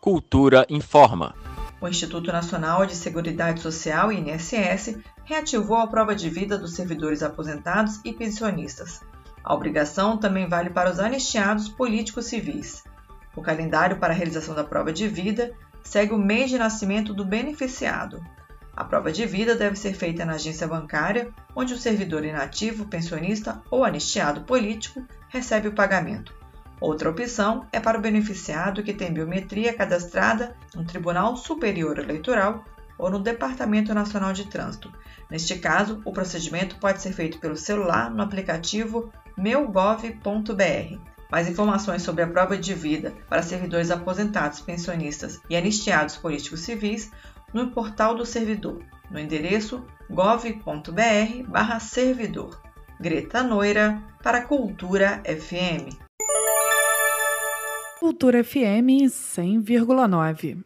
Cultura informa. O Instituto Nacional de Seguridade Social, INSS, reativou a prova de vida dos servidores aposentados e pensionistas. A obrigação também vale para os anistiados políticos civis. O calendário para a realização da prova de vida segue o mês de nascimento do beneficiado. A prova de vida deve ser feita na agência bancária, onde o servidor inativo, pensionista ou anistiado político recebe o pagamento. Outra opção é para o beneficiado que tem biometria cadastrada no Tribunal Superior Eleitoral ou no Departamento Nacional de Trânsito. Neste caso, o procedimento pode ser feito pelo celular no aplicativo meugov.br. Mais informações sobre a prova de vida para servidores aposentados, pensionistas e anistiados políticos civis no portal do servidor, no endereço gov.br/servidor. Greta Noira para Cultura FM. Cultura FM 100,9.